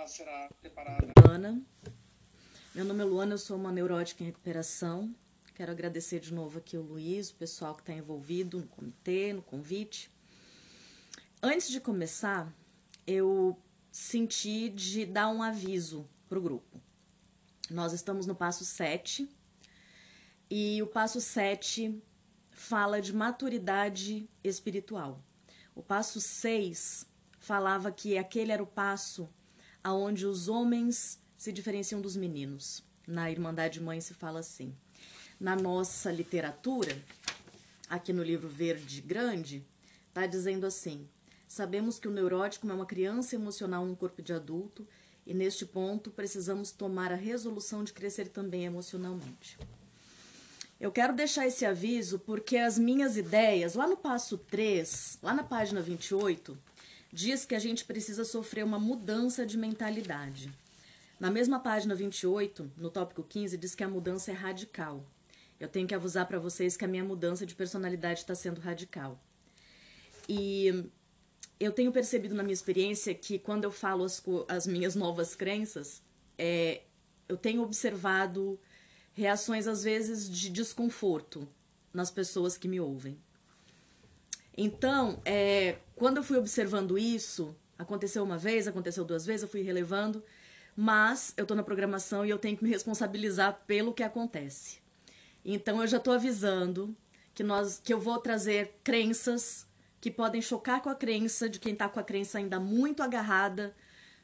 ela será preparada. Luana. Meu nome é Luana, eu sou uma neurótica em recuperação. Quero agradecer de novo aqui o Luiz, o pessoal que está envolvido no comitê, no convite. Antes de começar, eu senti de dar um aviso para o grupo. Nós estamos no passo 7 e o passo 7 fala de maturidade espiritual. O passo 6 falava que aquele era o passo aonde os homens se diferenciam dos meninos. Na Irmandade Mãe se fala assim. Na nossa literatura, aqui no livro Verde Grande, está dizendo assim: Sabemos que o neurótico é uma criança emocional num corpo de adulto e neste ponto precisamos tomar a resolução de crescer também emocionalmente. Eu quero deixar esse aviso porque as minhas ideias, lá no passo 3, lá na página 28, diz que a gente precisa sofrer uma mudança de mentalidade. Na mesma página 28, no tópico 15, diz que a mudança é radical. Eu tenho que avisar para vocês que a minha mudança de personalidade está sendo radical. E eu tenho percebido na minha experiência que quando eu falo as, as minhas novas crenças, é, eu tenho observado reações às vezes de desconforto nas pessoas que me ouvem. Então, é, quando eu fui observando isso, aconteceu uma vez, aconteceu duas vezes, eu fui relevando, mas eu estou na programação e eu tenho que me responsabilizar pelo que acontece. Então, eu já estou avisando que nós, que eu vou trazer crenças que podem chocar com a crença de quem está com a crença ainda muito agarrada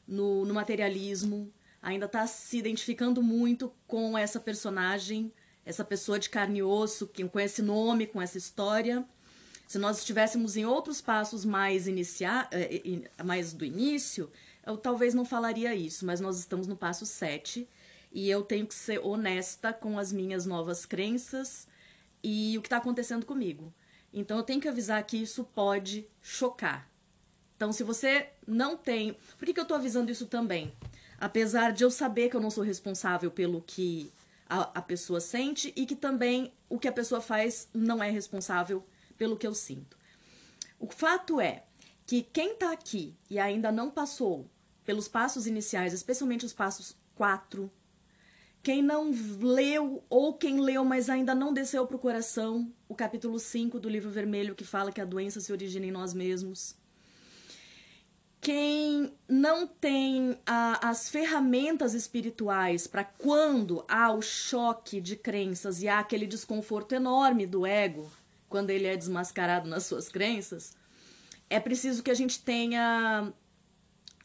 no, no materialismo, ainda está se identificando muito com essa personagem, essa pessoa de carne e osso, com esse nome, com essa história. Se nós estivéssemos em outros passos mais, inicia eh, mais do início, eu talvez não falaria isso, mas nós estamos no passo 7 e eu tenho que ser honesta com as minhas novas crenças e o que está acontecendo comigo. Então eu tenho que avisar que isso pode chocar. Então, se você não tem. Por que, que eu estou avisando isso também? Apesar de eu saber que eu não sou responsável pelo que a, a pessoa sente e que também o que a pessoa faz não é responsável pelo que eu sinto. O fato é que quem está aqui e ainda não passou pelos passos iniciais, especialmente os passos 4, quem não leu ou quem leu, mas ainda não desceu para o coração, o capítulo 5 do livro vermelho que fala que a doença se origina em nós mesmos quem não tem a, as ferramentas espirituais para quando há o choque de crenças e há aquele desconforto enorme do ego, quando ele é desmascarado nas suas crenças, é preciso que a gente tenha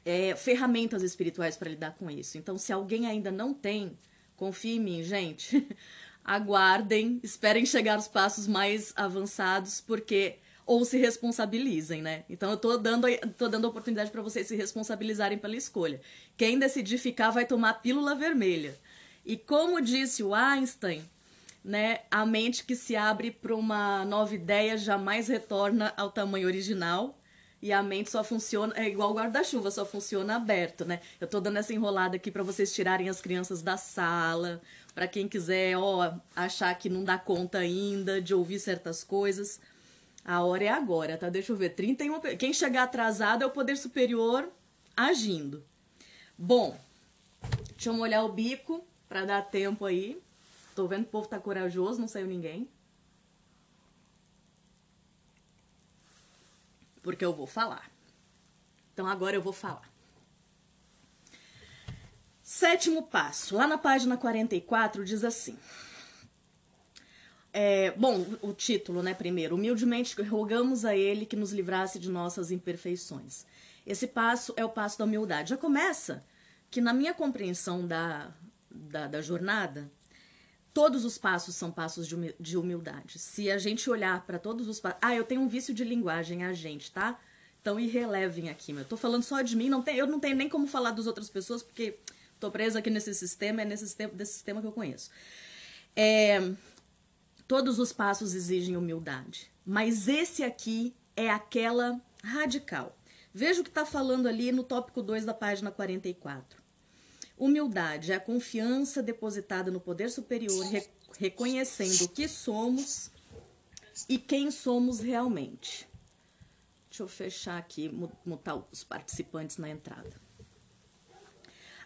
é, ferramentas espirituais para lidar com isso. Então, se alguém ainda não tem, confie em mim, gente. Aguardem, esperem chegar os passos mais avançados, porque ou se responsabilizem, né? Então eu tô dando, tô dando oportunidade para vocês se responsabilizarem pela escolha. Quem decidir ficar vai tomar pílula vermelha. E como disse o Einstein, né, a mente que se abre para uma nova ideia jamais retorna ao tamanho original. E a mente só funciona, é igual guarda-chuva, só funciona aberto, né? Eu tô dando essa enrolada aqui para vocês tirarem as crianças da sala, para quem quiser, ó, achar que não dá conta ainda de ouvir certas coisas. A hora é agora, tá? Deixa eu ver. 31. Quem chegar atrasado é o poder superior agindo. Bom, deixa eu molhar o bico para dar tempo aí. Tô vendo que o povo tá corajoso, não saiu ninguém. Porque eu vou falar. Então agora eu vou falar. Sétimo passo. Lá na página 44 diz assim: é, bom, o título, né, primeiro. Humildemente rogamos a Ele que nos livrasse de nossas imperfeições. Esse passo é o passo da humildade. Já começa que, na minha compreensão da, da, da jornada, todos os passos são passos de humildade. Se a gente olhar para todos os passos. Ah, eu tenho um vício de linguagem, a gente, tá? Então irrelevem aqui, eu tô falando só de mim, não tem, eu não tenho nem como falar das outras pessoas, porque tô presa aqui nesse sistema, é nesse sistema, desse sistema que eu conheço. É, Todos os passos exigem humildade, mas esse aqui é aquela radical. Veja o que está falando ali no tópico 2 da página 44. Humildade é a confiança depositada no poder superior, re reconhecendo o que somos e quem somos realmente. Deixa eu fechar aqui, mutar os participantes na entrada.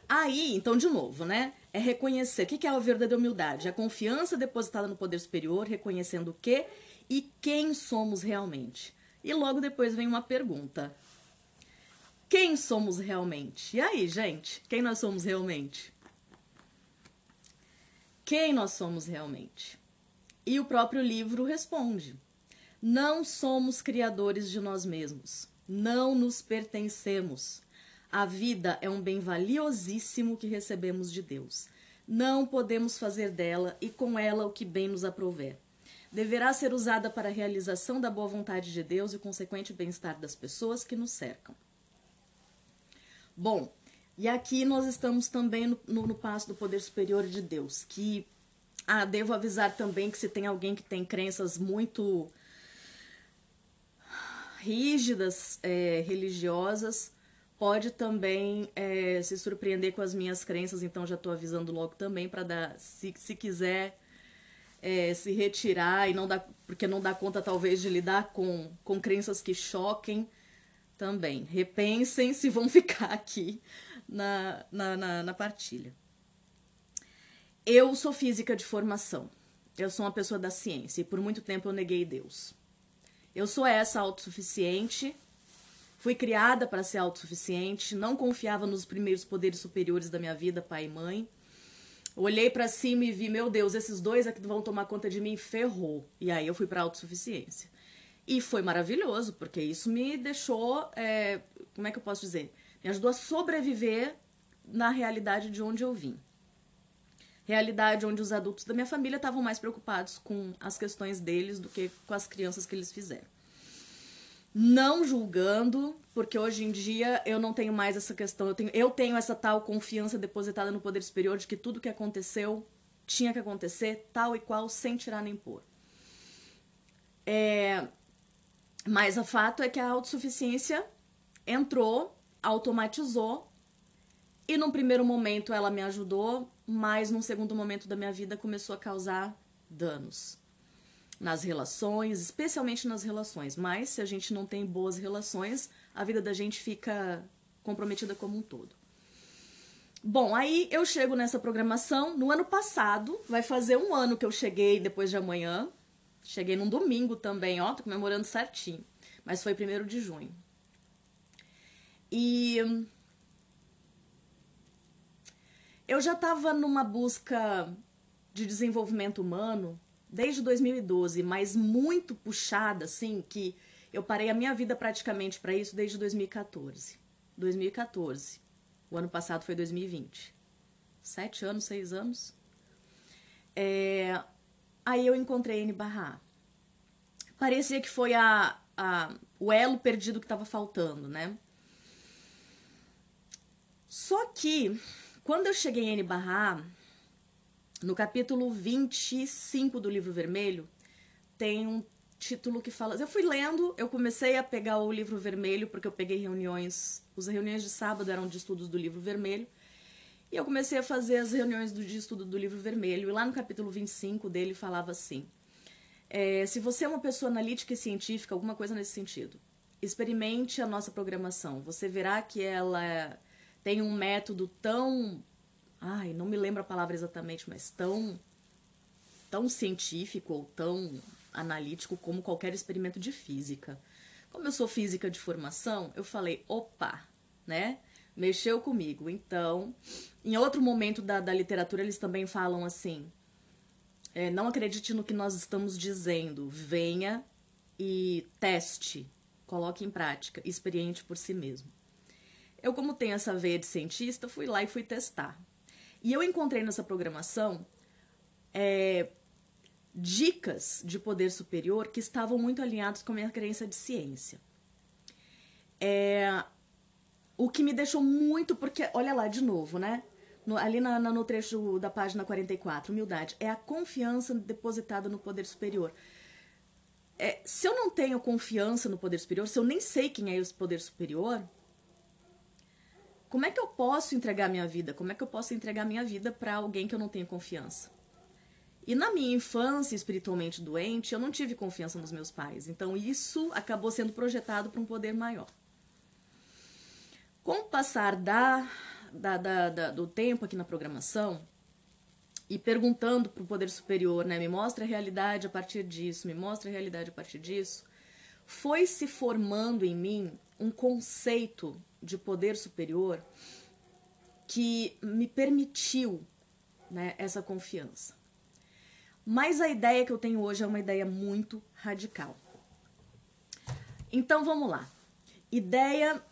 Aí, então, de novo, né? É reconhecer. O que é a verdadeira humildade? A confiança depositada no poder superior, reconhecendo o que e quem somos realmente. E logo depois vem uma pergunta: Quem somos realmente? E aí, gente? Quem nós somos realmente? Quem nós somos realmente? E o próprio livro responde: Não somos criadores de nós mesmos. Não nos pertencemos. A vida é um bem valiosíssimo que recebemos de Deus. Não podemos fazer dela e com ela o que bem nos aprouver. Deverá ser usada para a realização da boa vontade de Deus e o consequente bem-estar das pessoas que nos cercam. Bom, e aqui nós estamos também no, no, no passo do poder superior de Deus, que ah, devo avisar também que se tem alguém que tem crenças muito rígidas, é, religiosas, pode também é, se surpreender com as minhas crenças, então já estou avisando logo também para dar, se, se quiser é, se retirar e não dá, porque não dá conta talvez de lidar com, com crenças que choquem, também repensem se vão ficar aqui na, na, na, na partilha. Eu sou física de formação. Eu sou uma pessoa da ciência e por muito tempo eu neguei Deus. Eu sou essa autossuficiente Fui criada para ser autossuficiente, não confiava nos primeiros poderes superiores da minha vida, pai e mãe. Olhei para cima e vi, meu Deus, esses dois aqui vão tomar conta de mim, ferrou. E aí eu fui para autossuficiência. E foi maravilhoso, porque isso me deixou, é, como é que eu posso dizer? Me ajudou a sobreviver na realidade de onde eu vim. Realidade onde os adultos da minha família estavam mais preocupados com as questões deles do que com as crianças que eles fizeram não julgando, porque hoje em dia eu não tenho mais essa questão. Eu tenho, eu tenho essa tal confiança depositada no poder superior de que tudo que aconteceu tinha que acontecer tal e qual, sem tirar nem pôr. É, mas o fato é que a autossuficiência entrou, automatizou, e num primeiro momento ela me ajudou, mas num segundo momento da minha vida começou a causar danos nas relações, especialmente nas relações. Mas se a gente não tem boas relações, a vida da gente fica comprometida como um todo. Bom, aí eu chego nessa programação. No ano passado, vai fazer um ano que eu cheguei depois de amanhã. Cheguei num domingo também, ó, tô comemorando certinho. Mas foi primeiro de junho. E eu já estava numa busca de desenvolvimento humano desde 2012, mas muito puxada, assim, que eu parei a minha vida praticamente para isso desde 2014. 2014. O ano passado foi 2020. Sete anos, seis anos. É... Aí eu encontrei N barra Parecia que foi a, a, o elo perdido que estava faltando, né? Só que, quando eu cheguei em N barra no capítulo 25 do livro vermelho, tem um título que fala. Eu fui lendo, eu comecei a pegar o livro vermelho, porque eu peguei reuniões. As reuniões de sábado eram de estudos do livro vermelho. E eu comecei a fazer as reuniões do, de estudo do livro vermelho. E lá no capítulo 25 dele falava assim: é, se você é uma pessoa analítica e científica, alguma coisa nesse sentido, experimente a nossa programação. Você verá que ela tem um método tão ai, não me lembro a palavra exatamente, mas tão tão científico ou tão analítico como qualquer experimento de física. Como eu sou física de formação, eu falei, opa, né? Mexeu comigo. Então, em outro momento da, da literatura, eles também falam assim: é, não acredite no que nós estamos dizendo, venha e teste, coloque em prática, experiente por si mesmo. Eu, como tenho essa veia de cientista, fui lá e fui testar. E eu encontrei nessa programação é, dicas de poder superior que estavam muito alinhados com a minha crença de ciência. É, o que me deixou muito, porque, olha lá, de novo, né? No, ali na, na, no trecho da página 44, humildade, é a confiança depositada no poder superior. É, se eu não tenho confiança no poder superior, se eu nem sei quem é esse poder superior, como é que eu posso entregar minha vida? Como é que eu posso entregar minha vida para alguém que eu não tenho confiança? E na minha infância espiritualmente doente, eu não tive confiança nos meus pais. Então isso acabou sendo projetado para um poder maior. Com o passar da da, da, da, do tempo aqui na programação e perguntando para o poder superior, né, me mostra a realidade a partir disso, me mostra a realidade a partir disso, foi se formando em mim um conceito de poder superior que me permitiu né, essa confiança. Mas a ideia que eu tenho hoje é uma ideia muito radical. Então vamos lá. Ideia,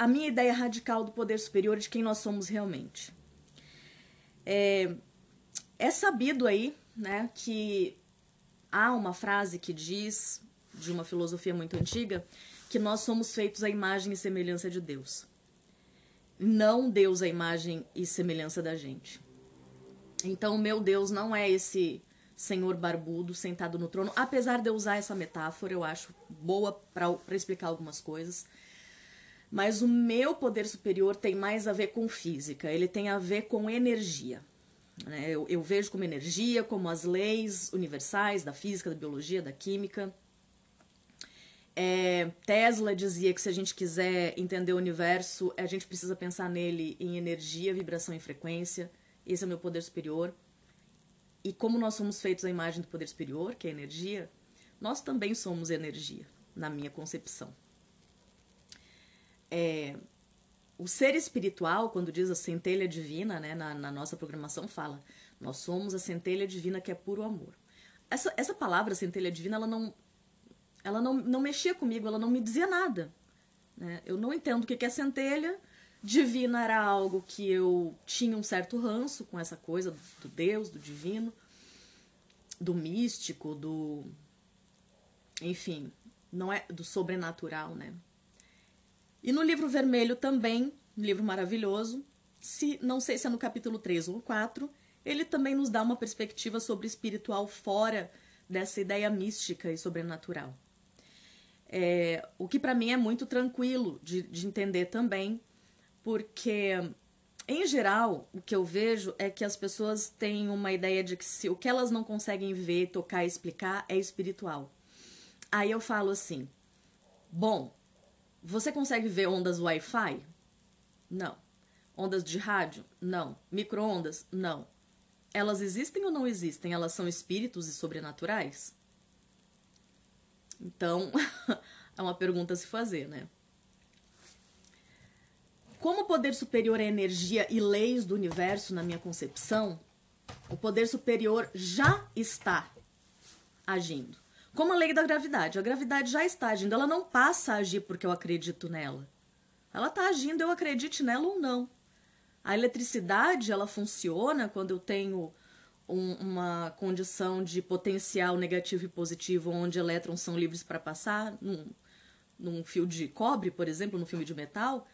a minha ideia radical do poder superior de quem nós somos realmente. É, é sabido aí, né, que há uma frase que diz de uma filosofia muito antiga que nós somos feitos à imagem e semelhança de Deus. Não Deus à imagem e semelhança da gente. Então, meu Deus não é esse senhor barbudo sentado no trono, apesar de eu usar essa metáfora, eu acho boa para explicar algumas coisas. Mas o meu poder superior tem mais a ver com física, ele tem a ver com energia. Né? Eu, eu vejo como energia, como as leis universais da física, da biologia, da química. É, Tesla dizia que se a gente quiser entender o universo, a gente precisa pensar nele em energia, vibração e frequência. Esse é o meu poder superior. E como nós somos feitos à imagem do poder superior, que é energia, nós também somos energia, na minha concepção. É, o ser espiritual, quando diz a centelha divina, né, na, na, nossa programação, fala: nós somos a centelha divina que é puro amor. Essa, essa palavra, centelha divina, ela não, ela não, não mexia comigo, ela não me dizia nada. Né? Eu não entendo o que é centelha, Divina era algo que eu tinha um certo ranço com essa coisa do Deus, do divino, do místico, do. Enfim, não é do sobrenatural, né? E no livro vermelho também, um livro maravilhoso, se não sei se é no capítulo 3 ou 4, ele também nos dá uma perspectiva sobre espiritual fora dessa ideia mística e sobrenatural. É, o que para mim é muito tranquilo de, de entender também, porque em geral, o que eu vejo é que as pessoas têm uma ideia de que se o que elas não conseguem ver, tocar explicar é espiritual. Aí eu falo assim: bom, você consegue ver ondas Wi-Fi? Não. Ondas de rádio? Não. Microondas? Não. Elas existem ou não existem? Elas são espíritos e sobrenaturais? Então, é uma pergunta a se fazer, né? Como o poder superior é energia e leis do universo, na minha concepção, o poder superior já está agindo. Como a lei da gravidade. A gravidade já está agindo. Ela não passa a agir porque eu acredito nela. Ela está agindo, eu acredite nela ou não. A eletricidade, ela funciona quando eu tenho um, uma condição de potencial negativo e positivo, onde elétrons são livres para passar, num, num fio de cobre, por exemplo, num fio de metal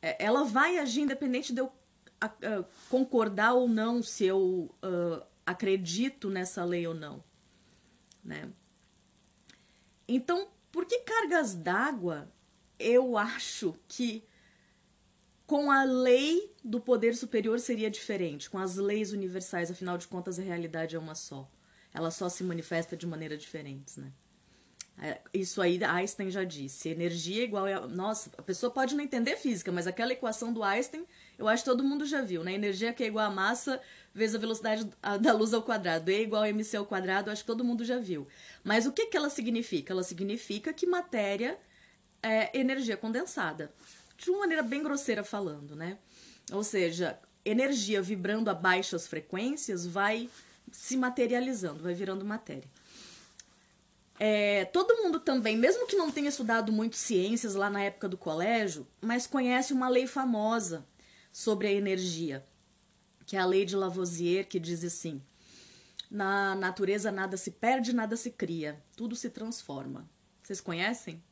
é, ela vai agir independente de eu uh, concordar ou não se eu uh, acredito nessa lei ou não, né? Então, por que cargas d'água eu acho que com a lei do poder superior seria diferente, com as leis universais, afinal de contas a realidade é uma só. Ela só se manifesta de maneira diferentes, né? É, isso aí Einstein já disse. Energia é igual a. Nossa, a pessoa pode não entender física, mas aquela equação do Einstein, eu acho que todo mundo já viu, né? Energia que é igual a massa vezes a velocidade da luz ao quadrado. E igual a mc ao quadrado, acho que todo mundo já viu. Mas o que, que ela significa? Ela significa que matéria é energia condensada. De uma maneira bem grosseira falando, né? Ou seja, energia vibrando a baixas frequências vai se materializando, vai virando matéria. É, todo mundo também, mesmo que não tenha estudado muito ciências lá na época do colégio, mas conhece uma lei famosa sobre a energia, que é a lei de Lavoisier, que diz assim: na natureza nada se perde, nada se cria, tudo se transforma. Vocês conhecem?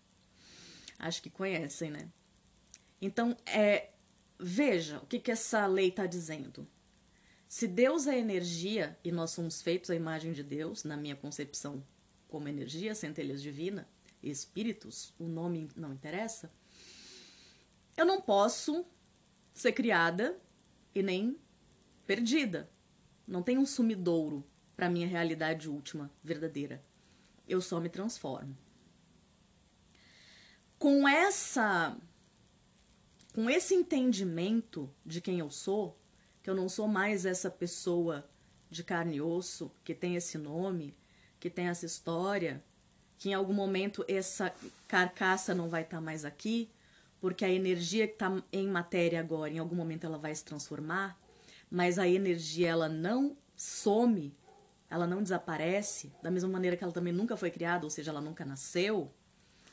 Acho que conhecem, né? Então, é, veja o que, que essa lei está dizendo. Se Deus é energia e nós somos feitos à imagem de Deus, na minha concepção como energia, centelhas divina, espíritos, o nome não interessa, eu não posso ser criada e nem perdida. Não tem um sumidouro para minha realidade última, verdadeira. Eu só me transformo. Com essa com esse entendimento de quem eu sou, que eu não sou mais essa pessoa de carne e osso que tem esse nome, que tem essa história, que em algum momento essa carcaça não vai estar tá mais aqui, porque a energia que está em matéria agora, em algum momento ela vai se transformar, mas a energia ela não some, ela não desaparece, da mesma maneira que ela também nunca foi criada, ou seja, ela nunca nasceu.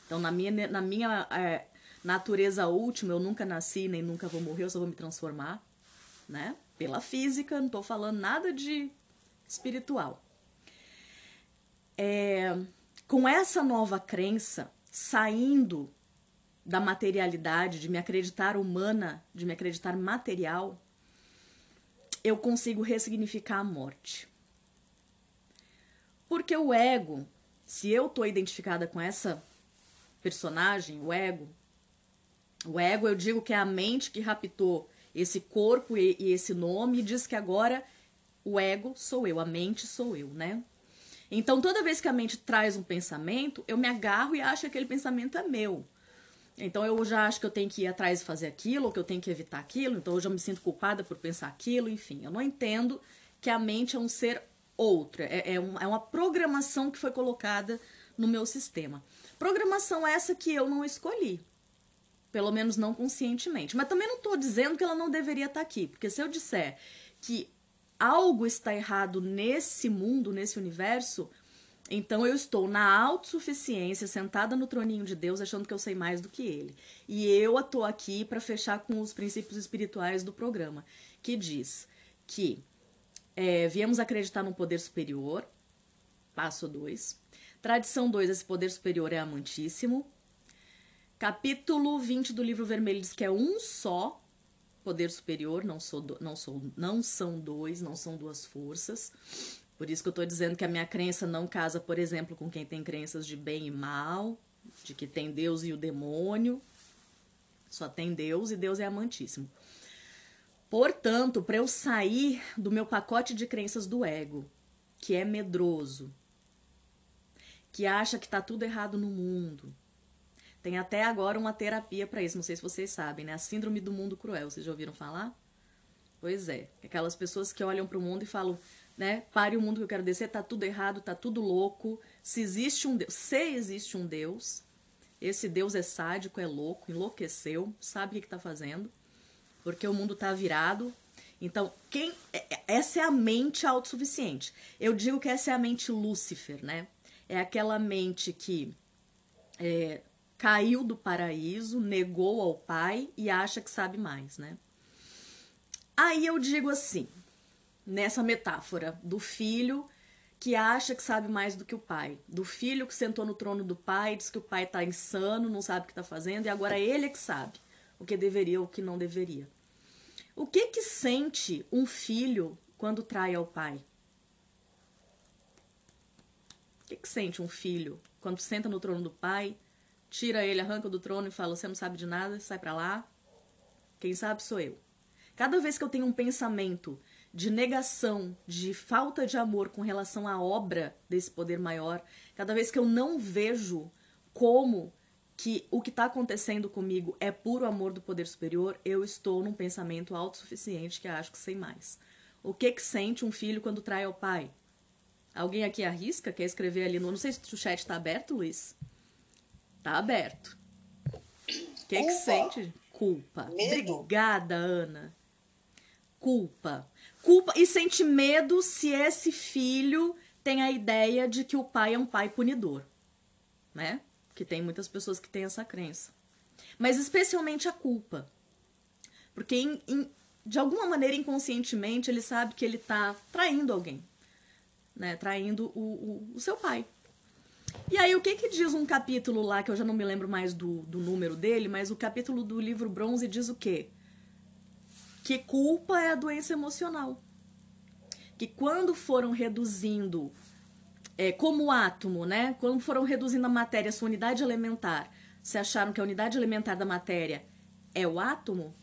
Então, na minha, na minha é, natureza última, eu nunca nasci, nem nunca vou morrer, eu só vou me transformar, né? Pela física, não estou falando nada de espiritual. É, com essa nova crença, saindo da materialidade, de me acreditar humana, de me acreditar material, eu consigo ressignificar a morte. Porque o ego, se eu tô identificada com essa personagem, o ego, o ego eu digo que é a mente que raptou esse corpo e, e esse nome e diz que agora o ego sou eu, a mente sou eu, né? Então toda vez que a mente traz um pensamento, eu me agarro e acho que aquele pensamento é meu. Então eu já acho que eu tenho que ir atrás e fazer aquilo, ou que eu tenho que evitar aquilo, então eu já me sinto culpada por pensar aquilo, enfim. Eu não entendo que a mente é um ser outro, é, é, um, é uma programação que foi colocada no meu sistema. Programação essa que eu não escolhi, pelo menos não conscientemente. Mas também não estou dizendo que ela não deveria estar tá aqui, porque se eu disser que algo está errado nesse mundo, nesse universo, então eu estou na autossuficiência, sentada no troninho de Deus, achando que eu sei mais do que ele. E eu estou aqui para fechar com os princípios espirituais do programa, que diz que é, viemos acreditar num poder superior, passo 2. Tradição 2, esse poder superior é amantíssimo. Capítulo 20 do livro vermelho diz que é um só poder superior, não, sou, não, sou, não são dois, não são duas forças. Por isso que eu estou dizendo que a minha crença não casa, por exemplo, com quem tem crenças de bem e mal, de que tem Deus e o demônio. Só tem Deus e Deus é amantíssimo. Portanto, para eu sair do meu pacote de crenças do ego, que é medroso, que acha que está tudo errado no mundo, tem até agora uma terapia para isso, não sei se vocês sabem, né? A síndrome do mundo cruel, vocês já ouviram falar? Pois é, aquelas pessoas que olham para o mundo e falam: né? Pare o mundo que eu quero descer, tá tudo errado, tá tudo louco. Se existe um Deus, se existe um Deus, esse Deus é sádico, é louco, enlouqueceu, sabe o que está fazendo, porque o mundo está virado. Então, quem é, é, essa é a mente autossuficiente. Eu digo que essa é a mente Lúcifer, né? É aquela mente que é, caiu do paraíso, negou ao pai e acha que sabe mais, né? Aí eu digo assim, nessa metáfora do filho que acha que sabe mais do que o pai, do filho que sentou no trono do pai, diz que o pai está insano, não sabe o que está fazendo e agora ele é que sabe o que deveria ou o que não deveria. O que que sente um filho quando trai ao pai? O que que sente um filho quando senta no trono do pai, tira ele, arranca do trono e fala: "Você não sabe de nada, sai para lá"? Quem sabe sou eu. Cada vez que eu tenho um pensamento de negação, de falta de amor com relação à obra desse poder maior, cada vez que eu não vejo como que o que está acontecendo comigo é puro amor do poder superior, eu estou num pensamento autossuficiente que acho que sei mais. O que que sente um filho quando trai ao pai? Alguém aqui arrisca? Quer escrever ali no. Não sei se o chat está aberto, Luiz. Tá aberto. O que que sente? Culpa. Medo. Obrigada, Ana. Culpa culpa e sente medo se esse filho tem a ideia de que o pai é um pai punidor, né? Que tem muitas pessoas que têm essa crença. Mas especialmente a culpa. Porque em, em, de alguma maneira inconscientemente ele sabe que ele está traindo alguém, né? Traindo o, o, o, seu pai. E aí o que que diz um capítulo lá que eu já não me lembro mais do, do número dele, mas o capítulo do livro Bronze diz o quê? Que culpa é a doença emocional. Que quando foram reduzindo, é, como átomo, né? Quando foram reduzindo a matéria, a sua unidade elementar, se acharam que a unidade elementar da matéria é o átomo?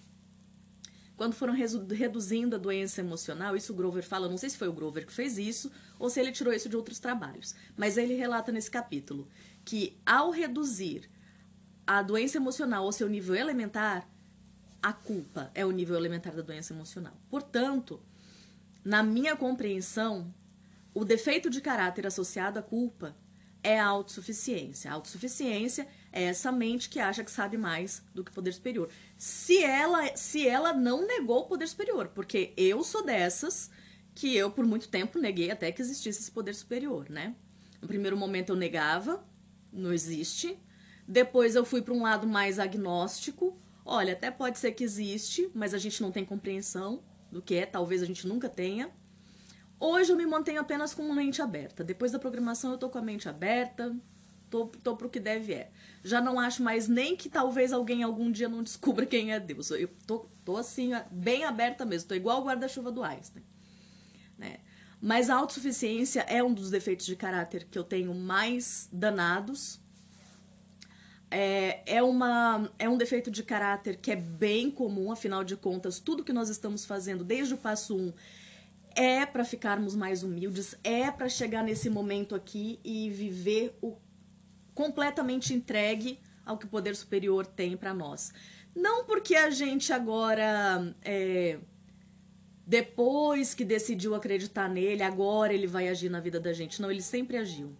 Quando foram reduzindo a doença emocional, isso o Grover fala, não sei se foi o Grover que fez isso ou se ele tirou isso de outros trabalhos, mas ele relata nesse capítulo que ao reduzir a doença emocional ao seu nível elementar, a culpa é o nível elementar da doença emocional. Portanto, na minha compreensão, o defeito de caráter associado à culpa é a autossuficiência. A autossuficiência é essa mente que acha que sabe mais do que o poder superior. Se ela, se ela não negou o poder superior, porque eu sou dessas que eu por muito tempo neguei até que existisse esse poder superior, né? No primeiro momento eu negava, não existe. Depois eu fui para um lado mais agnóstico. Olha, até pode ser que existe, mas a gente não tem compreensão do que é, talvez a gente nunca tenha. Hoje eu me mantenho apenas com mente aberta. Depois da programação eu tô com a mente aberta, tô, tô pro que deve é. Já não acho mais nem que talvez alguém algum dia não descubra quem é Deus. Eu tô, tô assim, bem aberta mesmo, tô igual o guarda-chuva do Einstein. Né? Mas a autossuficiência é um dos defeitos de caráter que eu tenho mais danados. É, é, uma, é um defeito de caráter que é bem comum, afinal de contas, tudo que nós estamos fazendo desde o passo 1 um, é para ficarmos mais humildes, é para chegar nesse momento aqui e viver o completamente entregue ao que o poder superior tem para nós. Não porque a gente agora é, depois que decidiu acreditar nele, agora ele vai agir na vida da gente. Não, ele sempre agiu.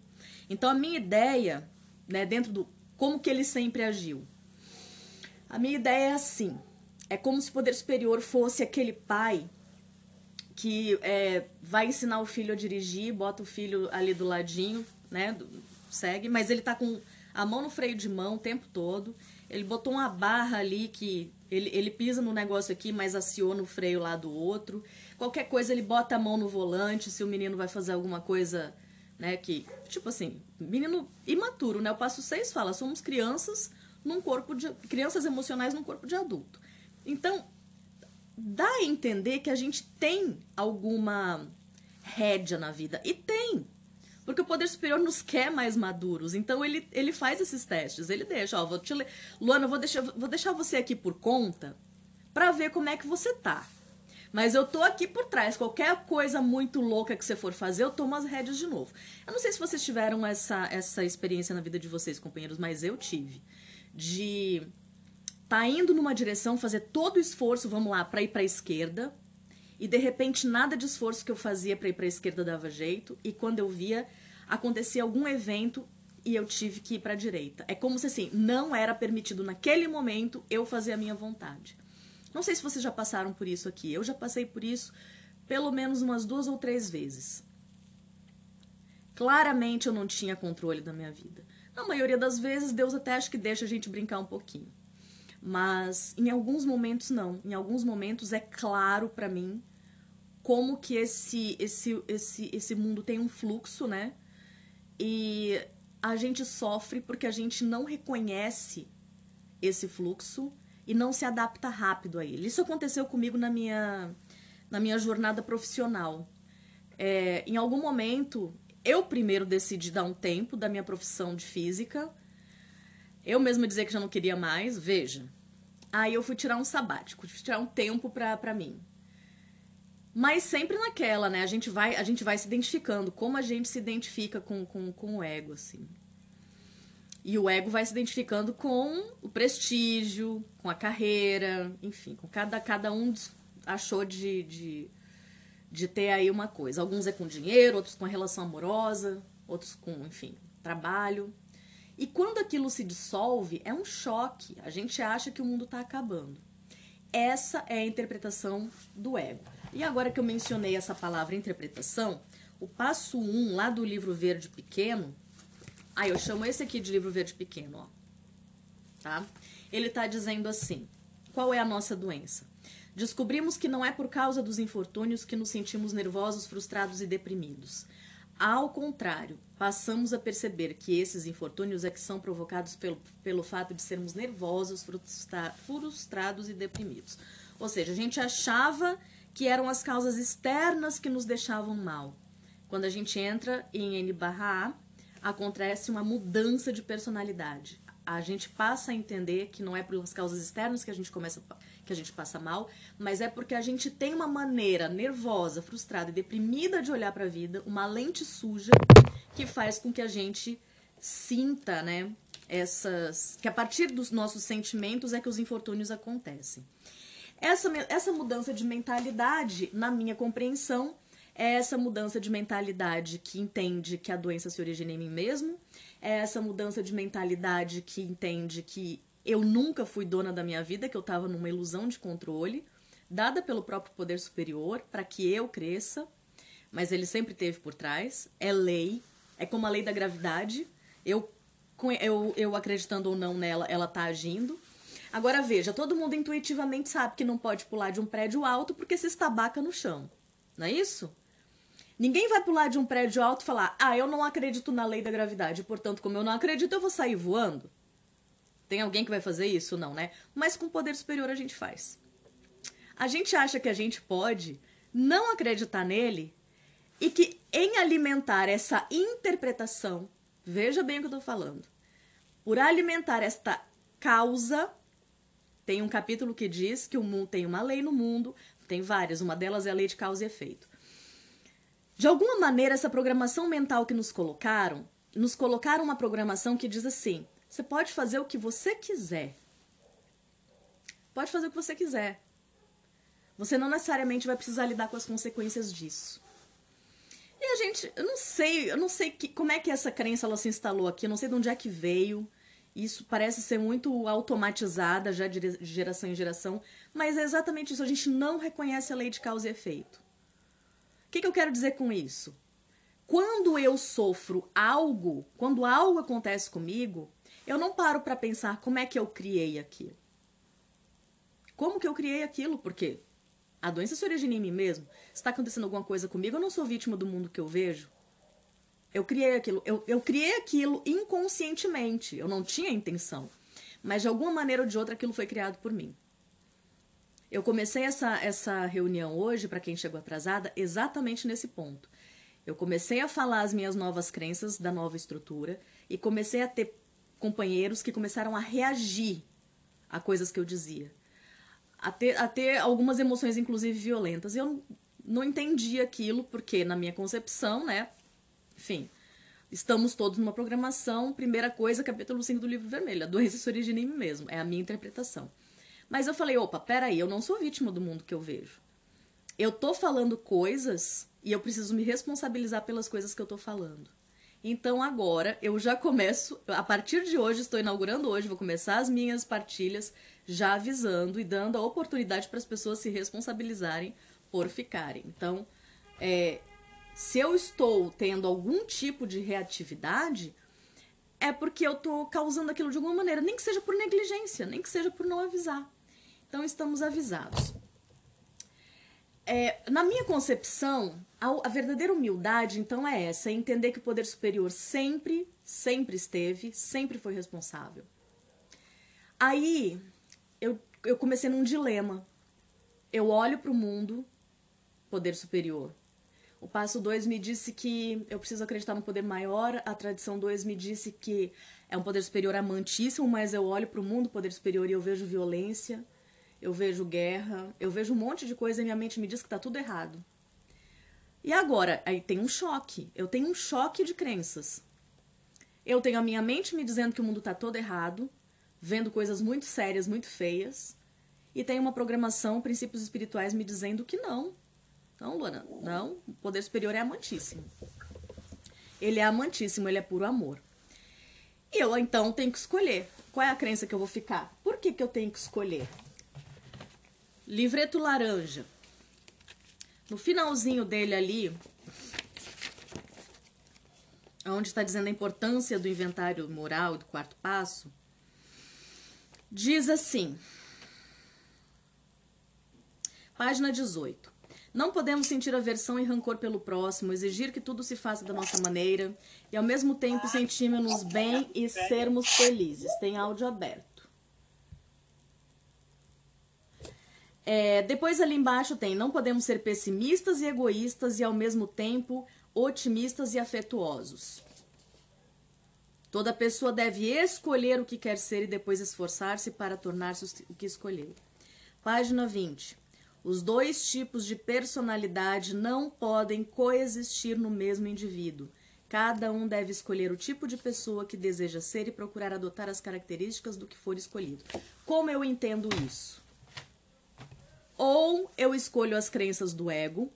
Então a minha ideia, né, dentro do como que ele sempre agiu. A minha ideia é assim: é como se o poder superior fosse aquele pai que é, vai ensinar o filho a dirigir, bota o filho ali do ladinho, né? Segue, mas ele tá com a mão no freio de mão o tempo todo. Ele botou uma barra ali que ele, ele pisa no negócio aqui, mas aciona o freio lá do outro. Qualquer coisa ele bota a mão no volante, se o menino vai fazer alguma coisa, né, que, tipo assim, menino imaturo, né? O passo 6 fala, somos crianças num corpo de crianças emocionais num corpo de adulto. Então, dá a entender que a gente tem alguma rédea na vida. E tem. Porque o poder superior nos quer mais maduros. Então ele, ele faz esses testes. Ele deixa, ó, vou te. Luana, vou deixar, vou deixar você aqui por conta para ver como é que você tá. Mas eu tô aqui por trás. Qualquer coisa muito louca que você for fazer, eu tomo as rédeas de novo. Eu não sei se vocês tiveram essa, essa experiência na vida de vocês, companheiros, mas eu tive. De tá indo numa direção, fazer todo o esforço, vamos lá, para ir para esquerda, e de repente nada de esforço que eu fazia para ir para esquerda dava jeito, e quando eu via acontecia algum evento e eu tive que ir para a direita. É como se assim, não era permitido naquele momento eu fazer a minha vontade. Não sei se vocês já passaram por isso aqui. Eu já passei por isso pelo menos umas duas ou três vezes. Claramente eu não tinha controle da minha vida. Na maioria das vezes, Deus até acha que deixa a gente brincar um pouquinho. Mas em alguns momentos não. Em alguns momentos é claro para mim como que esse esse esse esse mundo tem um fluxo, né? E a gente sofre porque a gente não reconhece esse fluxo e não se adapta rápido a ele. Isso aconteceu comigo na minha na minha jornada profissional. É, em algum momento, eu primeiro decidi dar um tempo da minha profissão de física eu mesma dizer que já não queria mais, veja. Aí eu fui tirar um sabático, fui tirar um tempo pra, pra mim. Mas sempre naquela, né? A gente vai, a gente vai se identificando, como a gente se identifica com, com, com o ego, assim. E o ego vai se identificando com o prestígio, com a carreira, enfim, com cada, cada um achou de, de, de ter aí uma coisa. Alguns é com dinheiro, outros com a relação amorosa, outros com, enfim, trabalho. E quando aquilo se dissolve, é um choque. A gente acha que o mundo está acabando. Essa é a interpretação do ego. E agora que eu mencionei essa palavra interpretação, o passo 1 um, lá do livro verde pequeno, aí eu chamo esse aqui de livro verde pequeno, ó. Tá? Ele está dizendo assim: qual é a nossa doença? Descobrimos que não é por causa dos infortúnios que nos sentimos nervosos, frustrados e deprimidos. Ao contrário, passamos a perceber que esses infortúnios é que são provocados pelo, pelo fato de sermos nervosos, frustrados e deprimidos. Ou seja, a gente achava que eram as causas externas que nos deixavam mal. Quando a gente entra em N barra A, acontece uma mudança de personalidade. A gente passa a entender que não é pelas causas externas que a gente começa que a gente passa mal, mas é porque a gente tem uma maneira nervosa, frustrada e deprimida de olhar para a vida, uma lente suja que faz com que a gente sinta, né, essas. que a partir dos nossos sentimentos é que os infortúnios acontecem. Essa, essa mudança de mentalidade, na minha compreensão, é essa mudança de mentalidade que entende que a doença se origina em mim mesmo, é essa mudança de mentalidade que entende que eu nunca fui dona da minha vida, que eu estava numa ilusão de controle, dada pelo próprio poder superior para que eu cresça, mas ele sempre teve por trás. É lei, é como a lei da gravidade. Eu, eu, eu acreditando ou não nela, ela está agindo. Agora veja, todo mundo intuitivamente sabe que não pode pular de um prédio alto porque se estabaca no chão. Não é isso? Ninguém vai pular de um prédio alto e falar: "Ah, eu não acredito na lei da gravidade, portanto, como eu não acredito, eu vou sair voando". Tem alguém que vai fazer isso? Não, né? Mas com poder superior a gente faz. A gente acha que a gente pode não acreditar nele e que em alimentar essa interpretação, veja bem o que eu estou falando, por alimentar esta causa, tem um capítulo que diz que o mundo tem uma lei no mundo, tem várias, uma delas é a lei de causa e efeito. De alguma maneira, essa programação mental que nos colocaram, nos colocaram uma programação que diz assim: você pode fazer o que você quiser. Pode fazer o que você quiser. Você não necessariamente vai precisar lidar com as consequências disso. E a gente, eu não sei, eu não sei que, como é que essa crença ela se instalou aqui, eu não sei de onde é que veio. Isso parece ser muito automatizada já de geração em geração, mas é exatamente isso. A gente não reconhece a lei de causa e efeito. Que, que eu quero dizer com isso? Quando eu sofro algo, quando algo acontece comigo, eu não paro para pensar como é que eu criei aquilo. Como que eu criei aquilo? Porque a doença se origina em mim mesmo. Está acontecendo alguma coisa comigo, eu não sou vítima do mundo que eu vejo. Eu criei aquilo, eu, eu criei aquilo inconscientemente. Eu não tinha intenção. Mas de alguma maneira ou de outra aquilo foi criado por mim. Eu comecei essa, essa reunião hoje, para quem chegou atrasada, exatamente nesse ponto. Eu comecei a falar as minhas novas crenças da nova estrutura e comecei a ter companheiros que começaram a reagir a coisas que eu dizia. A ter, a ter algumas emoções, inclusive violentas. Eu não entendi aquilo, porque na minha concepção, né? Enfim, estamos todos numa programação. Primeira coisa, capítulo 5 do livro vermelho. A doença se origina em mim mesmo. É a minha interpretação. Mas eu falei, opa, peraí, eu não sou vítima do mundo que eu vejo. Eu tô falando coisas e eu preciso me responsabilizar pelas coisas que eu tô falando. Então agora eu já começo, a partir de hoje, estou inaugurando hoje, vou começar as minhas partilhas já avisando e dando a oportunidade para as pessoas se responsabilizarem por ficarem. Então, é, se eu estou tendo algum tipo de reatividade, é porque eu estou causando aquilo de alguma maneira, nem que seja por negligência, nem que seja por não avisar. Então, estamos avisados. É, na minha concepção, a, a, verdadeira humildade, então, é essa: é entender que o poder superior sempre, sempre esteve, sempre foi responsável. Aí, eu, eu comecei num dilema. Eu olho para o mundo, poder superior. O passo 2 me disse que eu preciso acreditar no poder maior. A tradição 2 me disse que é um poder superior amantíssimo, mas eu olho para o mundo, poder superior, e eu vejo violência eu vejo guerra, eu vejo um monte de coisa e minha mente me diz que tá tudo errado. E agora, aí tem um choque. Eu tenho um choque de crenças. Eu tenho a minha mente me dizendo que o mundo tá todo errado, vendo coisas muito sérias, muito feias, e tem uma programação, princípios espirituais me dizendo que não. Não, Luana, não, o poder superior é amantíssimo. Ele é amantíssimo, ele é puro amor. E eu então tenho que escolher. Qual é a crença que eu vou ficar? Por que, que eu tenho que escolher? Livreto laranja. No finalzinho dele ali, onde está dizendo a importância do inventário moral do quarto passo, diz assim, página 18. Não podemos sentir aversão e rancor pelo próximo, exigir que tudo se faça da nossa maneira e ao mesmo tempo sentirmos-nos bem e sermos felizes. Tem áudio aberto. É, depois ali embaixo tem: não podemos ser pessimistas e egoístas e ao mesmo tempo otimistas e afetuosos. Toda pessoa deve escolher o que quer ser e depois esforçar-se para tornar-se o que escolheu. Página 20. Os dois tipos de personalidade não podem coexistir no mesmo indivíduo. Cada um deve escolher o tipo de pessoa que deseja ser e procurar adotar as características do que for escolhido. Como eu entendo isso? Ou eu escolho as crenças do ego,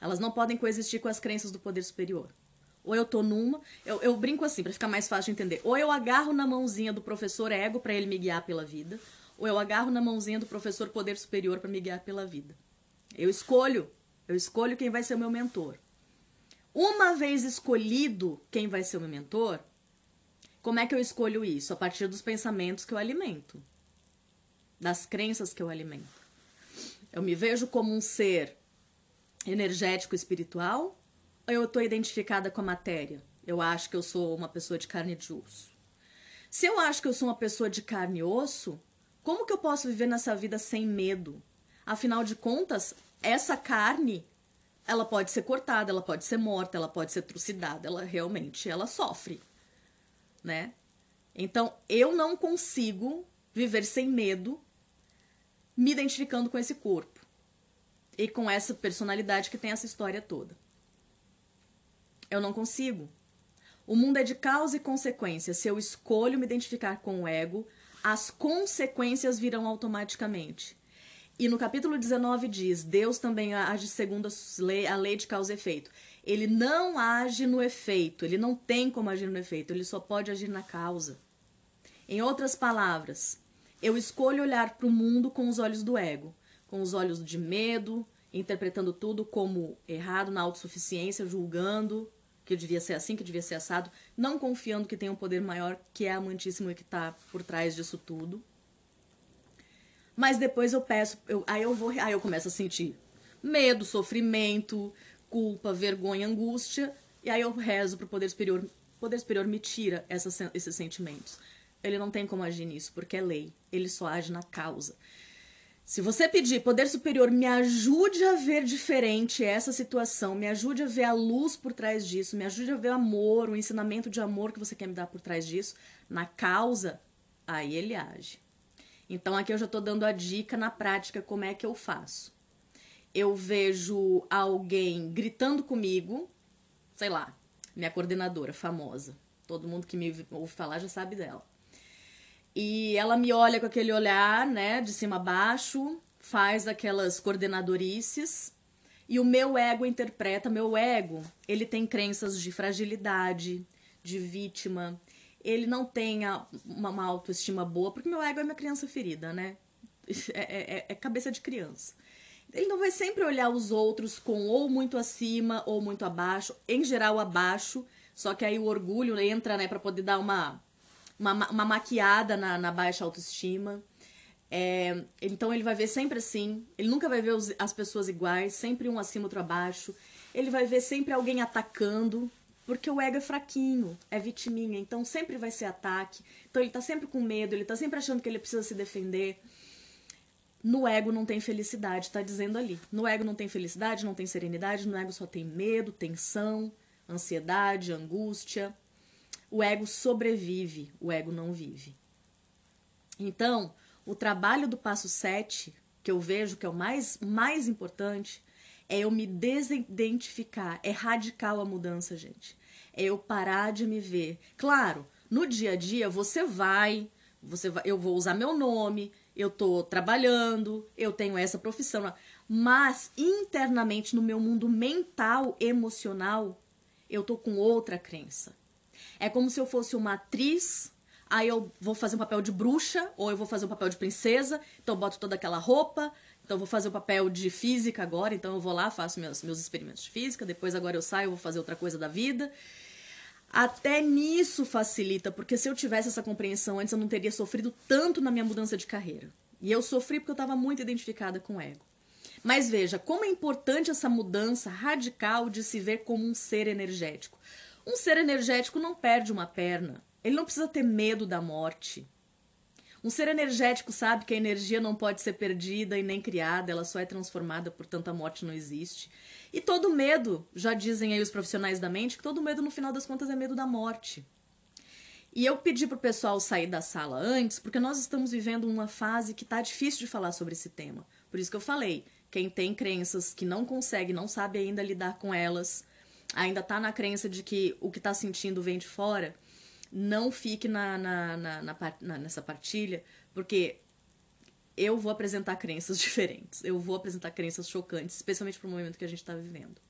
elas não podem coexistir com as crenças do poder superior. Ou eu tô numa, eu, eu brinco assim para ficar mais fácil de entender. Ou eu agarro na mãozinha do professor ego para ele me guiar pela vida, ou eu agarro na mãozinha do professor poder superior para me guiar pela vida. Eu escolho, eu escolho quem vai ser o meu mentor. Uma vez escolhido quem vai ser o meu mentor, como é que eu escolho isso? A partir dos pensamentos que eu alimento, das crenças que eu alimento. Eu me vejo como um ser energético espiritual ou eu estou identificada com a matéria? Eu acho que eu sou uma pessoa de carne e de osso. Se eu acho que eu sou uma pessoa de carne e osso, como que eu posso viver nessa vida sem medo? Afinal de contas, essa carne, ela pode ser cortada, ela pode ser morta, ela pode ser trucidada, ela realmente, ela sofre, né? Então, eu não consigo viver sem medo me identificando com esse corpo e com essa personalidade que tem essa história toda. Eu não consigo. O mundo é de causa e consequência. Se eu escolho me identificar com o ego, as consequências virão automaticamente. E no capítulo 19 diz: Deus também age segundo a lei de causa e efeito. Ele não age no efeito, ele não tem como agir no efeito, ele só pode agir na causa. Em outras palavras, eu escolho olhar para o mundo com os olhos do ego, com os olhos de medo, interpretando tudo como errado na autossuficiência, julgando que devia ser assim, que devia ser assado, não confiando que tem um poder maior, que é amantíssimo e que está por trás disso tudo. Mas depois eu peço, eu, aí eu vou, aí eu começo a sentir medo, sofrimento, culpa, vergonha, angústia, e aí eu rezo para o poder superior, o poder superior me tira essas, esses sentimentos. Ele não tem como agir nisso, porque é lei. Ele só age na causa. Se você pedir, poder superior, me ajude a ver diferente essa situação, me ajude a ver a luz por trás disso, me ajude a ver o amor, o ensinamento de amor que você quer me dar por trás disso, na causa, aí ele age. Então aqui eu já estou dando a dica na prática como é que eu faço. Eu vejo alguém gritando comigo, sei lá, minha coordenadora famosa. Todo mundo que me ouve falar já sabe dela. E ela me olha com aquele olhar, né, de cima a baixo, faz aquelas coordenadorices. E o meu ego interpreta, meu ego, ele tem crenças de fragilidade, de vítima. Ele não tem uma, uma autoestima boa, porque meu ego é minha criança ferida, né? É, é, é cabeça de criança. Ele não vai sempre olhar os outros com ou muito acima ou muito abaixo, em geral abaixo, só que aí o orgulho entra, né, para poder dar uma uma, uma maquiada na, na baixa autoestima. É, então ele vai ver sempre assim, ele nunca vai ver os, as pessoas iguais, sempre um acima, outro abaixo. Ele vai ver sempre alguém atacando, porque o ego é fraquinho, é vitiminha, então sempre vai ser ataque. Então ele tá sempre com medo, ele tá sempre achando que ele precisa se defender. No ego não tem felicidade, tá dizendo ali. No ego não tem felicidade, não tem serenidade, no ego só tem medo, tensão, ansiedade, angústia. O ego sobrevive, o ego não vive. Então, o trabalho do passo 7, que eu vejo que é o mais, mais importante, é eu me desidentificar. É radical a mudança, gente. É eu parar de me ver. Claro, no dia a dia você vai, você vai, eu vou usar meu nome, eu tô trabalhando, eu tenho essa profissão, mas internamente no meu mundo mental, emocional, eu tô com outra crença. É como se eu fosse uma atriz, aí eu vou fazer um papel de bruxa, ou eu vou fazer um papel de princesa, então eu boto toda aquela roupa, então eu vou fazer o um papel de física agora, então eu vou lá, faço meus, meus experimentos de física, depois agora eu saio, vou fazer outra coisa da vida. Até nisso facilita, porque se eu tivesse essa compreensão antes, eu não teria sofrido tanto na minha mudança de carreira. E eu sofri porque eu estava muito identificada com o ego. Mas veja, como é importante essa mudança radical de se ver como um ser energético. Um ser energético não perde uma perna. Ele não precisa ter medo da morte. Um ser energético sabe que a energia não pode ser perdida e nem criada, ela só é transformada, portanto a morte não existe. E todo medo, já dizem aí os profissionais da mente, que todo medo no final das contas é medo da morte. E eu pedi pro pessoal sair da sala antes, porque nós estamos vivendo uma fase que tá difícil de falar sobre esse tema. Por isso que eu falei, quem tem crenças que não consegue, não sabe ainda lidar com elas, ainda tá na crença de que o que tá sentindo vem de fora, não fique na, na, na, na, nessa partilha, porque eu vou apresentar crenças diferentes. Eu vou apresentar crenças chocantes, especialmente pro momento que a gente está vivendo.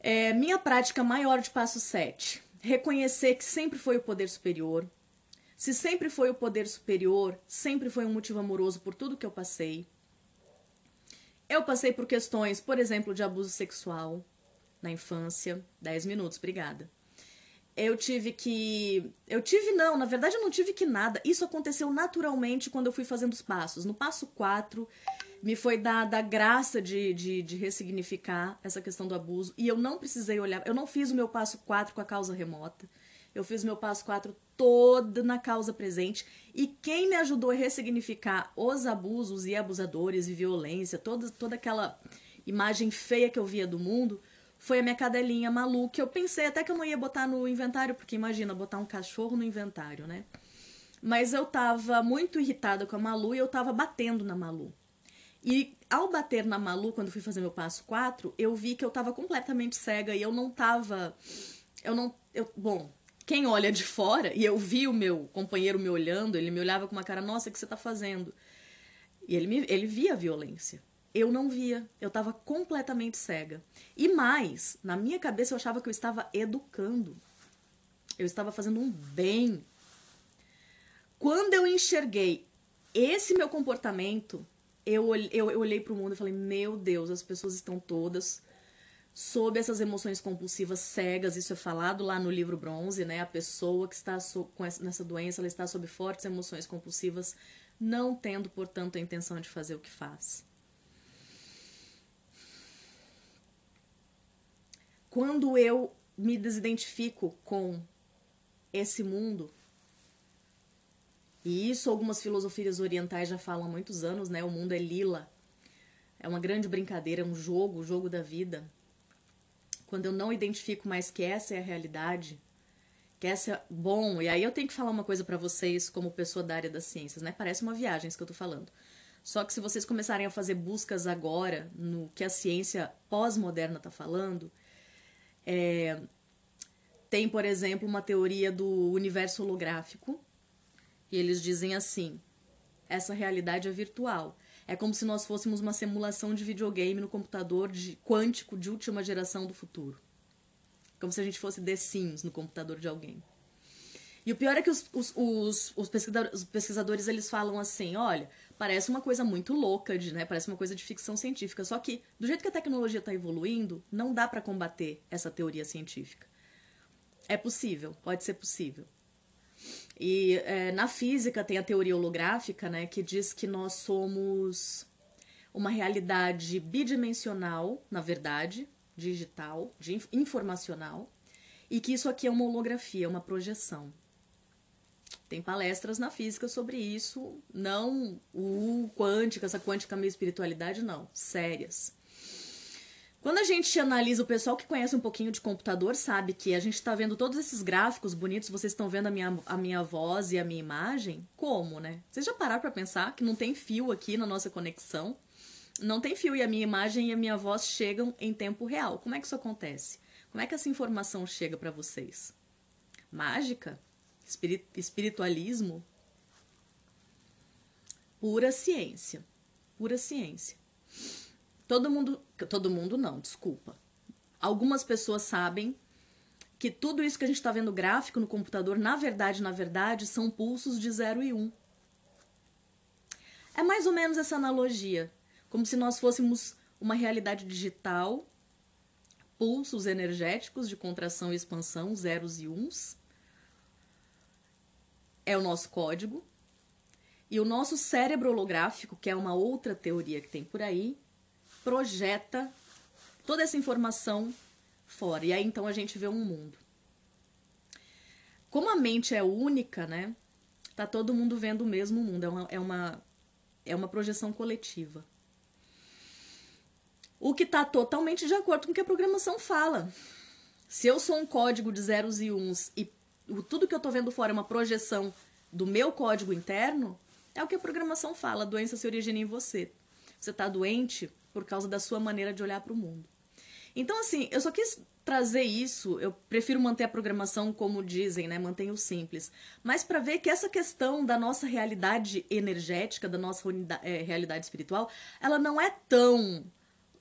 É, minha prática maior de passo 7. Reconhecer que sempre foi o poder superior. Se sempre foi o poder superior, sempre foi um motivo amoroso por tudo que eu passei. Eu passei por questões, por exemplo, de abuso sexual na infância. 10 minutos, obrigada eu tive que. Eu tive, não, na verdade eu não tive que nada. Isso aconteceu naturalmente quando eu fui fazendo os passos. No passo 4, me foi dada a graça de, de, de, ressignificar essa questão do abuso. E eu não precisei olhar. Eu não fiz o meu passo 4 com a causa remota. Eu fiz o meu passo 4 toda na causa presente. E quem me ajudou a ressignificar os abusos e abusadores e violência, toda, toda aquela imagem feia que eu via do mundo foi a minha cadelinha Malu, que eu pensei até que eu não ia botar no inventário, porque imagina, botar um cachorro no inventário, né? Mas eu tava muito irritada com a Malu e eu tava batendo na Malu. E ao bater na Malu, quando fui fazer meu passo 4, eu vi que eu tava completamente cega e eu não tava. Eu não. Eu, bom, quem olha de fora, e eu vi o meu companheiro me olhando, ele me olhava com uma cara, nossa, o que você tá fazendo? E ele, me, ele via a violência eu não via, eu estava completamente cega. E mais, na minha cabeça eu achava que eu estava educando, eu estava fazendo um bem. Quando eu enxerguei esse meu comportamento, eu, eu, eu olhei para o mundo e falei: Meu Deus, as pessoas estão todas sob essas emoções compulsivas cegas. Isso é falado lá no livro Bronze, né? A pessoa que está so, com essa, nessa doença, ela está sob fortes emoções compulsivas, não tendo, portanto, a intenção de fazer o que faz. Quando eu me desidentifico com esse mundo, e isso algumas filosofias orientais já falam há muitos anos, né? O mundo é lila. É uma grande brincadeira, é um jogo, o jogo da vida. Quando eu não identifico mais que essa é a realidade, que essa é bom, e aí eu tenho que falar uma coisa para vocês como pessoa da área das ciências, né? Parece uma viagem isso que eu tô falando. Só que se vocês começarem a fazer buscas agora no que a ciência pós-moderna tá falando, é, tem, por exemplo, uma teoria do universo holográfico, e eles dizem assim: essa realidade é virtual. É como se nós fôssemos uma simulação de videogame no computador de, quântico de última geração do futuro. Como se a gente fosse The Sims no computador de alguém. E o pior é que os, os, os, os pesquisadores, pesquisadores eles falam assim: olha, parece uma coisa muito louca, de, né? Parece uma coisa de ficção científica. Só que, do jeito que a tecnologia está evoluindo, não dá para combater essa teoria científica. É possível, pode ser possível. E é, na física tem a teoria holográfica, né, que diz que nós somos uma realidade bidimensional, na verdade, digital, de informacional, e que isso aqui é uma holografia, uma projeção. Tem palestras na física sobre isso, não o quântica, essa quântica meio espiritualidade, não, sérias. Quando a gente analisa o pessoal que conhece um pouquinho de computador, sabe que a gente está vendo todos esses gráficos bonitos, vocês estão vendo a minha, a minha voz e a minha imagem? Como, né? Vocês já pararam para pensar que não tem fio aqui na nossa conexão? Não tem fio e a minha imagem e a minha voz chegam em tempo real. Como é que isso acontece? Como é que essa informação chega para vocês? Mágica? Espiritualismo, pura ciência. Pura ciência. Todo mundo. Todo mundo não, desculpa. Algumas pessoas sabem que tudo isso que a gente está vendo gráfico no computador, na verdade, na verdade, são pulsos de 0 e 1. Um. É mais ou menos essa analogia. Como se nós fôssemos uma realidade digital, pulsos energéticos de contração e expansão, zeros e uns, é o nosso código. E o nosso cérebro holográfico, que é uma outra teoria que tem por aí, projeta toda essa informação fora. E aí então a gente vê um mundo. Como a mente é única, né? Tá todo mundo vendo o mesmo mundo. É uma, é uma, é uma projeção coletiva. O que está totalmente de acordo com o que a programação fala. Se eu sou um código de zeros e uns e tudo que eu tô vendo fora é uma projeção do meu código interno, é o que a programação fala, a doença se origina em você. Você está doente por causa da sua maneira de olhar para o mundo. Então, assim, eu só quis trazer isso, eu prefiro manter a programação como dizem, né? Mantenha o simples. Mas para ver que essa questão da nossa realidade energética, da nossa é, realidade espiritual, ela não é tão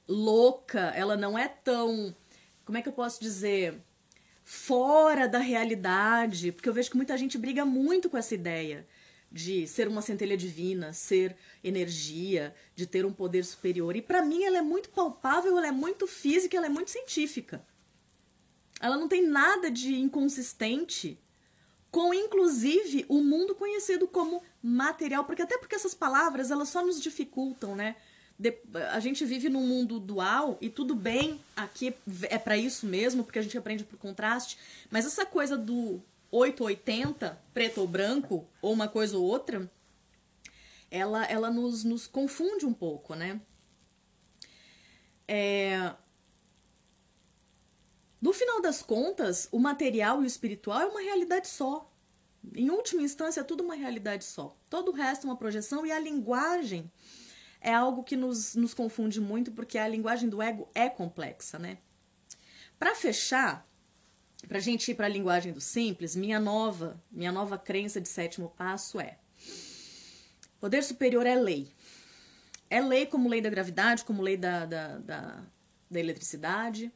louca, ela não é tão. Como é que eu posso dizer? Fora da realidade. Porque eu vejo que muita gente briga muito com essa ideia de ser uma centelha divina, ser energia, de ter um poder superior. E para mim ela é muito palpável, ela é muito física, ela é muito científica. Ela não tem nada de inconsistente com inclusive o mundo conhecido como material, porque até porque essas palavras elas só nos dificultam, né? De, a gente vive num mundo dual e tudo bem, aqui é para isso mesmo, porque a gente aprende por contraste, mas essa coisa do 880, preto ou branco, ou uma coisa ou outra, ela, ela nos, nos confunde um pouco, né? É... No final das contas, o material e o espiritual é uma realidade só. Em última instância, é tudo uma realidade só. Todo o resto é uma projeção e a linguagem é algo que nos, nos confunde muito porque a linguagem do ego é complexa, né? Para fechar, para a gente ir para a linguagem do simples, minha nova, minha nova crença de sétimo passo é: poder superior é lei. É lei como lei da gravidade, como lei da, da, da, da eletricidade.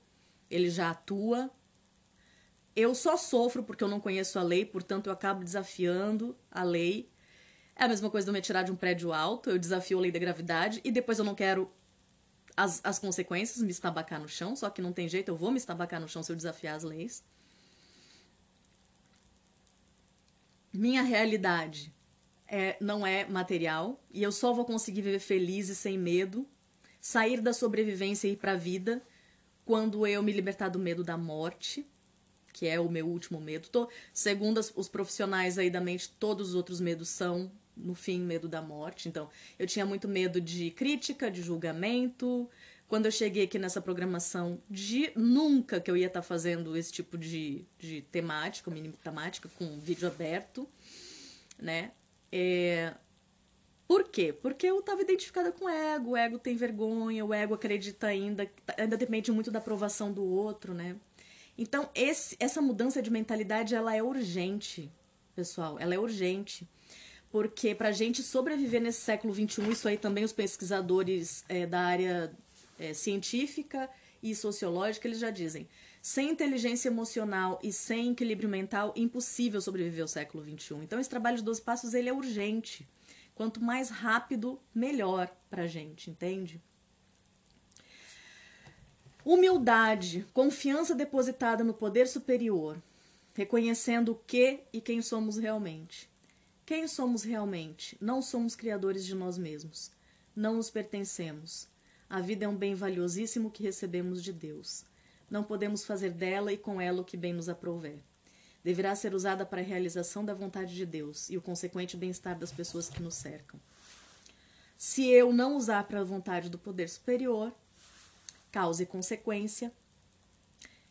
Ele já atua. Eu só sofro porque eu não conheço a lei, portanto eu acabo desafiando a lei. É a mesma coisa de eu me tirar de um prédio alto, eu desafio a lei da gravidade e depois eu não quero as, as consequências, me estabacar no chão, só que não tem jeito, eu vou me estabacar no chão se eu desafiar as leis. minha realidade é, não é material e eu só vou conseguir viver feliz e sem medo, sair da sobrevivência e ir para a vida quando eu me libertar do medo da morte, que é o meu último medo. Tô, segundo as, os profissionais aí da mente, todos os outros medos são, no fim, medo da morte. Então, eu tinha muito medo de crítica, de julgamento, quando eu cheguei aqui nessa programação de nunca que eu ia estar tá fazendo esse tipo de, de temática, mini temática, com vídeo aberto, né? É... Por quê? Porque eu estava identificada com o ego, o ego tem vergonha, o ego acredita ainda, ainda depende muito da aprovação do outro, né? Então, esse, essa mudança de mentalidade, ela é urgente, pessoal, ela é urgente porque para a gente sobreviver nesse século XXI, isso aí também os pesquisadores é, da área é, científica e sociológica, eles já dizem: sem inteligência emocional e sem equilíbrio mental, impossível sobreviver ao século XXI. Então, esse trabalho de 12 passos ele é urgente. Quanto mais rápido, melhor para a gente, entende? Humildade, confiança depositada no poder superior, reconhecendo o que e quem somos realmente. Quem somos realmente? Não somos criadores de nós mesmos. Não nos pertencemos. A vida é um bem valiosíssimo que recebemos de Deus. Não podemos fazer dela e com ela o que bem nos aprouver. Deverá ser usada para a realização da vontade de Deus e o consequente bem-estar das pessoas que nos cercam. Se eu não usar para a vontade do poder superior, causa e consequência,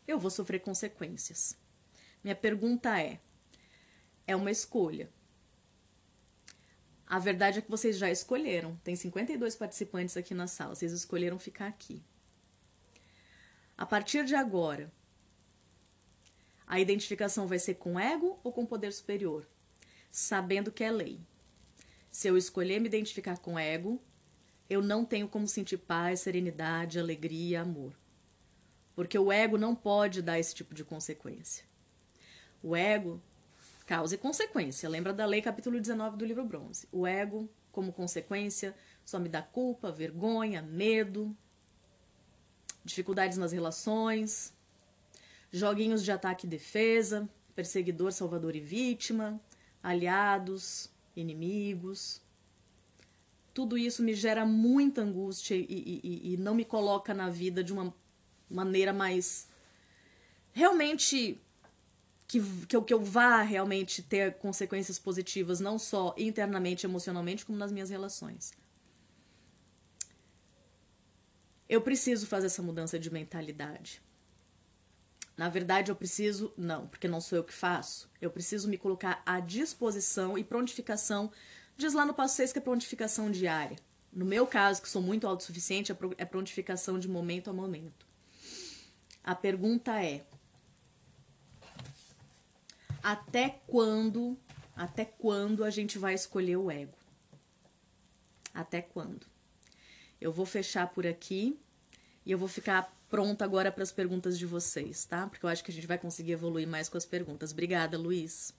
eu vou sofrer consequências. Minha pergunta é: é uma escolha. A verdade é que vocês já escolheram. Tem 52 participantes aqui na sala. Vocês escolheram ficar aqui. A partir de agora, a identificação vai ser com ego ou com poder superior? Sabendo que é lei. Se eu escolher me identificar com ego, eu não tenho como sentir paz, serenidade, alegria, amor. Porque o ego não pode dar esse tipo de consequência. O ego Causa e consequência. Lembra da lei capítulo 19 do livro bronze. O ego, como consequência, só me dá culpa, vergonha, medo, dificuldades nas relações, joguinhos de ataque e defesa, perseguidor, salvador e vítima, aliados, inimigos. Tudo isso me gera muita angústia e, e, e não me coloca na vida de uma maneira mais realmente que, que, eu, que eu vá realmente ter consequências positivas, não só internamente, emocionalmente, como nas minhas relações. Eu preciso fazer essa mudança de mentalidade. Na verdade, eu preciso, não, porque não sou eu que faço. Eu preciso me colocar à disposição e prontificação. Diz lá no passo 6 que é prontificação diária. No meu caso, que sou muito autossuficiente, é, é prontificação de momento a momento. A pergunta é: até quando, até quando a gente vai escolher o ego? Até quando? Eu vou fechar por aqui e eu vou ficar pronta agora para as perguntas de vocês, tá? Porque eu acho que a gente vai conseguir evoluir mais com as perguntas. Obrigada, Luiz.